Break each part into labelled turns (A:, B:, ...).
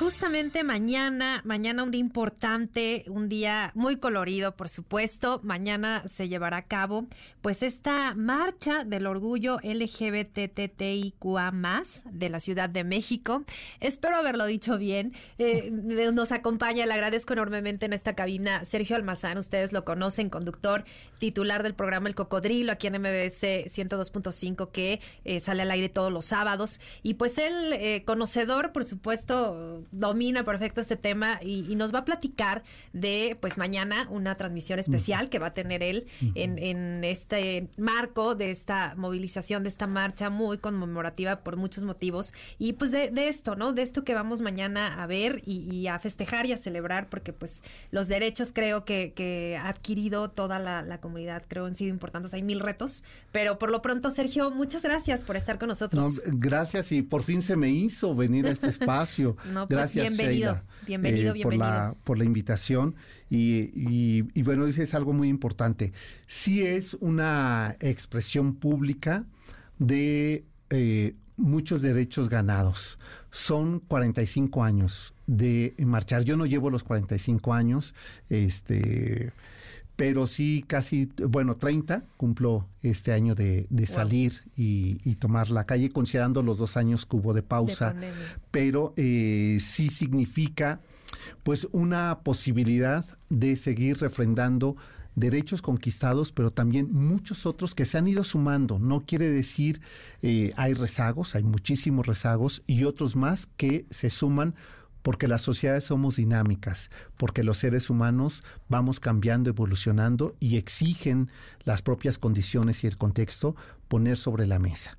A: Justamente mañana, mañana un día importante, un día muy colorido, por supuesto. Mañana se llevará a cabo, pues, esta marcha del orgullo LGBTTIQA de la Ciudad de México. Espero haberlo dicho bien. Eh, nos acompaña, le agradezco enormemente en esta cabina Sergio Almazán. Ustedes lo conocen, conductor titular del programa El Cocodrilo aquí en MBS 102.5 que eh, sale al aire todos los sábados. Y pues él, eh, conocedor, por supuesto, domina perfecto este tema y, nos va a platicar de, pues mañana, una transmisión especial que va a tener él en, en, este marco de esta movilización, de esta marcha muy conmemorativa por muchos motivos. Y pues de, esto, ¿no? De esto que vamos mañana a ver y, a festejar y a celebrar, porque pues los derechos creo que, que ha adquirido toda la, comunidad, creo han sido importantes. Hay mil retos, pero por lo pronto, Sergio, muchas gracias por estar con nosotros.
B: gracias y por fin se me hizo venir a este espacio. no, pues, gracias
A: bienvenido, bienvenido,
B: eh, Por la, por la invitación. Y, bueno, dices algo muy importante. Sí es una expresión pública de eh, muchos derechos ganados. Son 45 años de marchar. Yo no llevo los 45 años, este pero sí casi, bueno, 30 cumplo este año de, salir y, tomar la calle, considerando los dos años que hubo de pausa, pero eh, sí significa pues una posibilidad de seguir refrendando derechos conquistados, pero también muchos otros que se han ido sumando. No quiere decir eh, hay rezagos, hay muchísimos rezagos y otros más que se suman porque las sociedades somos dinámicas, porque los seres humanos vamos cambiando, evolucionando y exigen las propias condiciones y el contexto poner sobre la mesa.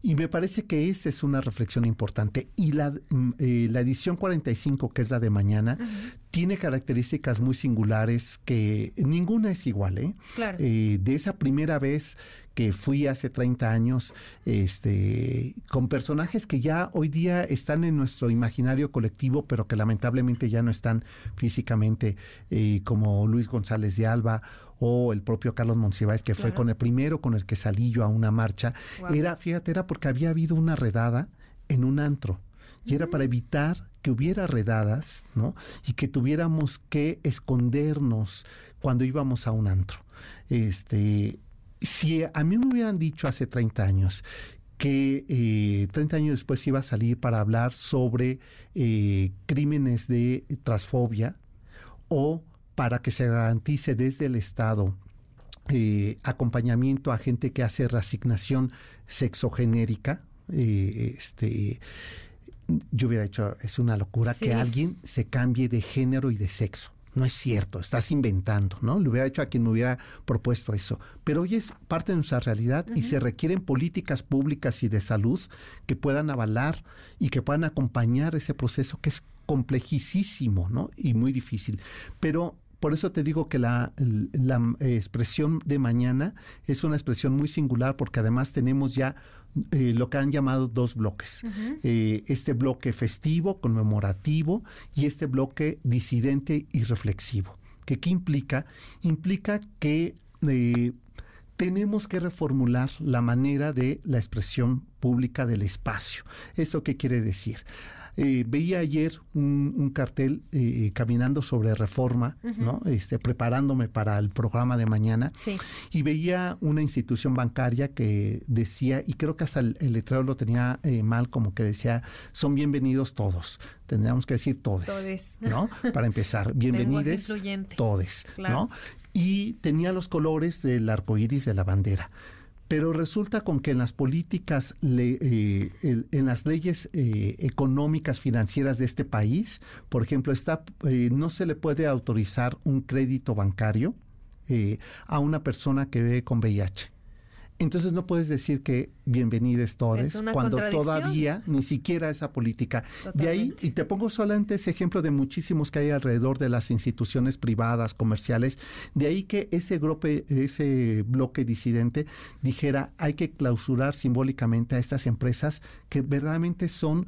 B: Y me parece que esta es una reflexión importante. Y la, mm, eh, la edición 45, que es la de mañana, tiene características muy singulares que ninguna es igual. ¿eh? eh de esa primera vez que fui hace 30 años, este, con personajes que ya hoy día están en nuestro imaginario colectivo, pero que lamentablemente ya no están físicamente, eh, como Luis González de Alba o el propio Carlos Monsiváis, que fue con el primero con el que salí yo a una marcha. Era, fíjate, era porque había habido una redada en un antro. Y era para evitar que hubiera redadas, ¿no? Y que tuviéramos que escondernos cuando íbamos a un antro. Este, si a mí me hubieran dicho hace 30 años que eh, 30 años después iba a salir para hablar sobre eh, crímenes de transfobia o para que se garantice desde el Estado eh, acompañamiento a gente que hace reasignación sexogenérica, eh, este, yo hubiera dicho, es una locura que alguien se cambie de género y de sexo. No es cierto, estás inventando, ¿no? Le hubiera hecho a quien me hubiera propuesto eso. Pero hoy es parte de nuestra realidad y se requieren políticas públicas y de salud que puedan avalar y que puedan acompañar ese proceso que es complejísimo, ¿no? Y muy difícil. Pero por eso te digo que la, expresión de mañana es una expresión muy singular porque además tenemos ya eh, lo que han llamado dos bloques. Eh, este bloque festivo, conmemorativo y este bloque disidente y reflexivo. ¿Qué, qué implica? Implica que eh, tenemos que reformular la manera de la expresión pública del espacio. ¿Eso qué quiere decir? Eh, veía ayer un, cartel eh, caminando sobre reforma, ¿no? Este, preparándome para el programa de mañana. Y veía una institución bancaria que decía, y creo que hasta el, letrero lo tenía eh, mal, como que decía, son bienvenidos todos. Tendríamos que decir todos. ¿No? Para empezar, bienvenidos todos. ¿No? Y tenía los colores del arco iris de la bandera. Pero resulta con que en las políticas, eh, en las leyes eh, económicas financieras de este país, por ejemplo, está, eh, no se le puede autorizar un crédito bancario a una persona que ve con VIH. Entonces no puedes decir que bienvenidos todos cuando todavía ni siquiera esa política. De ahí, y te pongo solamente ese ejemplo de muchísimos que hay alrededor de las instituciones privadas, comerciales, de ahí que ese, grupo, ese bloque disidente dijera hay que clausurar simbólicamente a estas empresas que verdaderamente son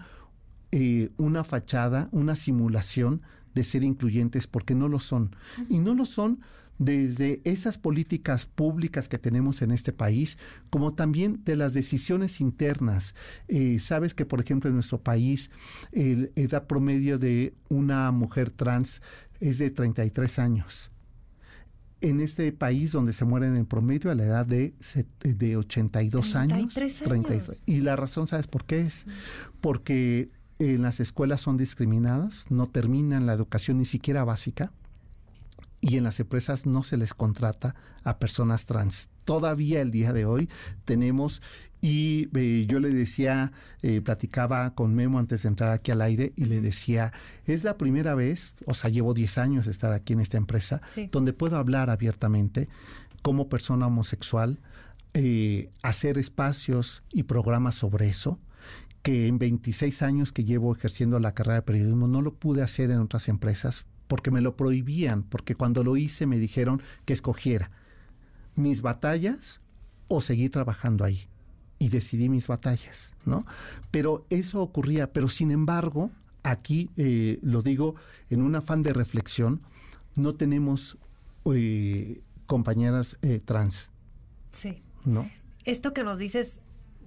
B: eh, una fachada, una simulación de ser incluyentes porque no lo son. Y no lo son desde esas políticas públicas que tenemos en este país, como también de las decisiones internas. Eh, Sabes que, por ejemplo, en nuestro país, la edad promedio de una mujer trans es de 33 años en este país donde se mueren en promedio a la edad de, de 82 años,
A: años.
B: y la razón, ¿sabes por qué es? Porque en las escuelas son discriminadas, no terminan la educación ni siquiera básica y en las empresas no se les contrata a personas trans. Todavía el día de hoy tenemos, y eh, yo le decía, eh, platicaba con Memo antes de entrar aquí al aire y le decía, es la primera vez, o sea, llevo 10 años de estar aquí en esta empresa, donde puedo hablar abiertamente como persona homosexual, eh, hacer espacios y programas sobre eso que en 26 años que llevo ejerciendo la carrera de periodismo no lo pude hacer en otras empresas porque me lo prohibían, porque cuando lo hice me dijeron que escogiera mis batallas o seguir trabajando ahí. Y decidí mis batallas, ¿no? Pero eso ocurría, pero sin embargo, aquí eh, lo digo en un afán de reflexión, no tenemos eh, compañeras eh, trans.
A: Sí.
B: ¿No?
A: Esto que nos dices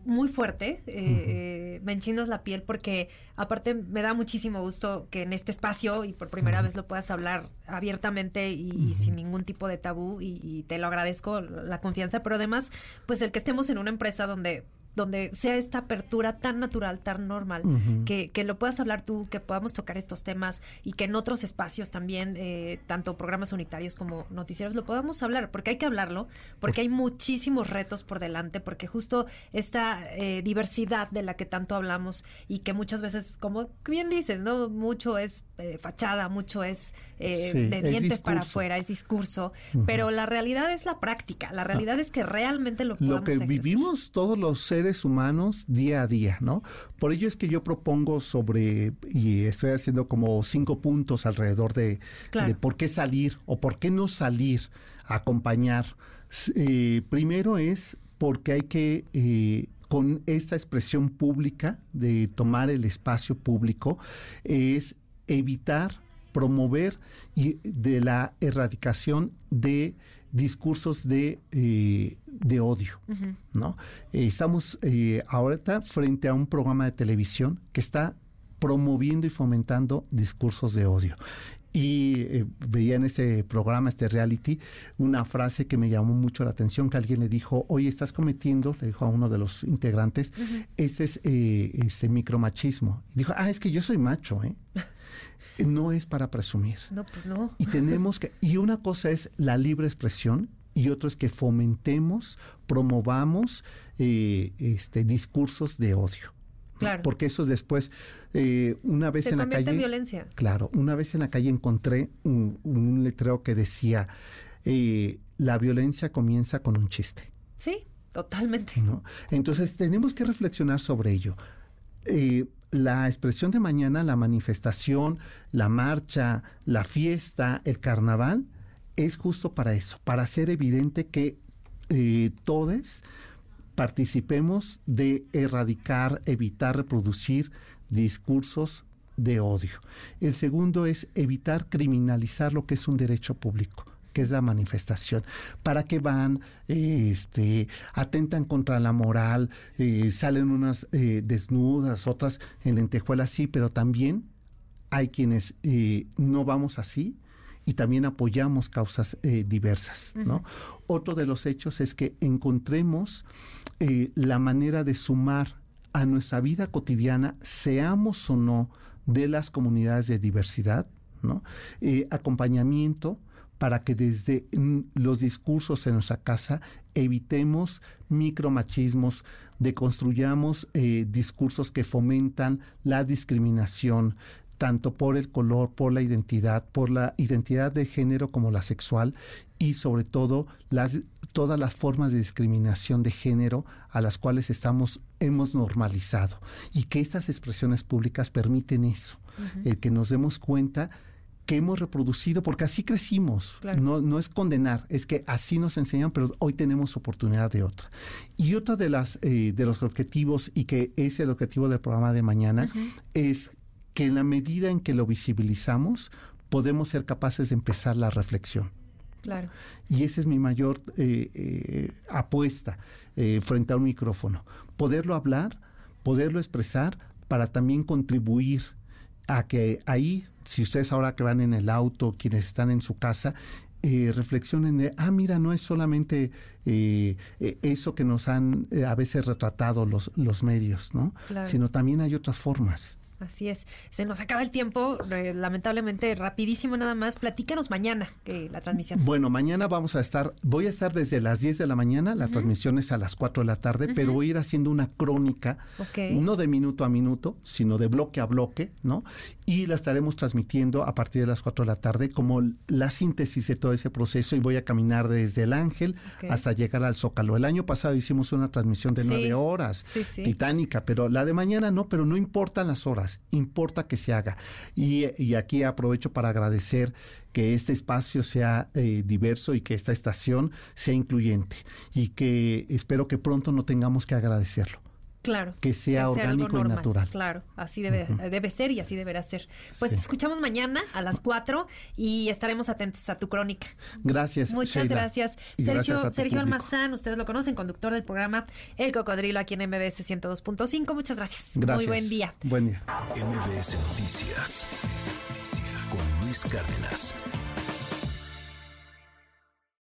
A: muy fuerte, eh, me enchinas la piel porque aparte me da muchísimo gusto que en este espacio y por primera vez lo puedas hablar abiertamente y, sin ningún tipo de tabú y, y, te lo agradezco la confianza, pero además pues el que estemos en una empresa donde donde sea esta apertura tan natural, tan normal, que, que, lo puedas hablar tú, que podamos tocar estos temas y que en otros espacios también, eh, tanto programas unitarios como noticieros, lo podamos hablar, porque hay que hablarlo, porque hay muchísimos retos por delante, porque justo esta eh, diversidad de la que tanto hablamos y que muchas veces, como bien dices, ¿no? Mucho es eh, fachada, mucho es de dientes para afuera, es discurso, pero la realidad es la práctica, la realidad es que realmente lo podamos
B: Lo que vivimos todos los seres humanos día a día, ¿no? Por ello es que yo propongo sobre, y estoy haciendo como cinco puntos alrededor de, por qué salir o por qué no salir a acompañar. Eh, primero es porque hay que... Eh, con esta expresión pública de tomar el espacio público es evitar promover y de la erradicación de discursos de, eh, de odio, ¿no? Eh, estamos eh, ahorita frente a un programa de televisión que está promoviendo y fomentando discursos de odio. Y veía en este programa, este reality, una frase que me llamó mucho la atención, que alguien le dijo, oye, estás cometiendo, le dijo a uno de los integrantes, este es este micromachismo. Y dijo, ah, es que yo soy macho, ¿eh? no es para presumir.
A: No, pues no.
B: Y tenemos que, y una cosa es la libre expresión y otra es que fomentemos, promovamos eh, este, discursos de odio.
A: Claro.
B: Porque eso después, eh, una vez en la calle.
A: En violencia.
B: Claro, una vez en la calle encontré un, letrero que decía: eh, la violencia comienza con un chiste.
A: Sí, totalmente.
B: ¿No? Entonces tenemos que reflexionar sobre ello. Eh, la expresión de mañana, la manifestación, la marcha, la fiesta, el carnaval, es justo para eso, para hacer evidente que eh, todos participemos de erradicar, evitar reproducir discursos de odio. El segundo es evitar criminalizar lo que es un derecho público que es la manifestación. ¿Para qué van? este, atentan contra la moral, eh, salen unas eh, desnudas, otras en lentejuelas, sí, pero también hay quienes eh, no vamos así y también apoyamos causas diversas, ¿no? Otro de los hechos es que encontremos la manera de sumar a nuestra vida cotidiana, seamos o no de las comunidades de diversidad, ¿no? acompañamiento, para que desde los discursos en nuestra casa evitemos micromachismos, deconstruyamos eh, discursos que fomentan la discriminación, tanto por el color, por la identidad, por la identidad de género como la sexual y sobre todo las, todas las formas de discriminación de género a las cuales estamos hemos normalizado y que estas expresiones públicas permiten eso, el que nos demos cuenta que hemos reproducido, porque así crecimos. No, no es condenar, es que así nos enseñan, pero hoy tenemos oportunidad de otra. Y otra de las eh, de los objetivos, y que es el objetivo del programa de mañana, es que en la medida en que lo visibilizamos, podemos ser capaces de empezar la reflexión.
A: Claro.
B: Y esa es mi mayor eh, eh, apuesta eh, frente a un micrófono. Poderlo hablar, poderlo expresar para también contribuir a que ahí, si ustedes ahora que van en el auto, quienes están en su casa, eh, reflexionen de, ah, mira, no es solamente eh, eh, eso que nos han a veces retratado los, los medios, ¿no?
A: Claro.
B: Sino también hay otras formas.
A: Así es. Se nos acaba el tiempo, lamentablemente rapidísimo nada más. Platícanos mañana que la transmisión.
B: Bueno, mañana vamos a estar, voy a estar desde las 10 de la mañana, la transmisión es a las 4 de la tarde, pero voy a ir haciendo una crónica, no de minuto a minuto, sino de bloque a bloque, ¿no? Y la estaremos transmitiendo a partir de las 4 de la tarde como la síntesis de todo ese proceso y voy a caminar desde el Ángel hasta llegar al Zócalo. El año pasado hicimos una transmisión de nueve horas, titánica, pero la de mañana no, pero no importan las horas importa que se haga. Y, aquí aprovecho para agradecer que este espacio sea eh, diverso y que esta estación sea incluyente y que espero que pronto no tengamos que agradecerlo.
A: Claro.
B: Que sea orgánico y natural.
A: Claro, así debe, debe ser y así deberá ser. Pues te escuchamos mañana a las 4 y estaremos atentos a tu crónica.
B: Gracias.
A: Muchas gracias. Sergio, Sergio Almazán, ustedes lo conocen, conductor del programa El Cocodrilo aquí en MBS 102.5. Muchas gracias.
B: Gracias.
A: Muy buen día.
B: Buen día.
C: MBS Noticias con Luis Cárdenas.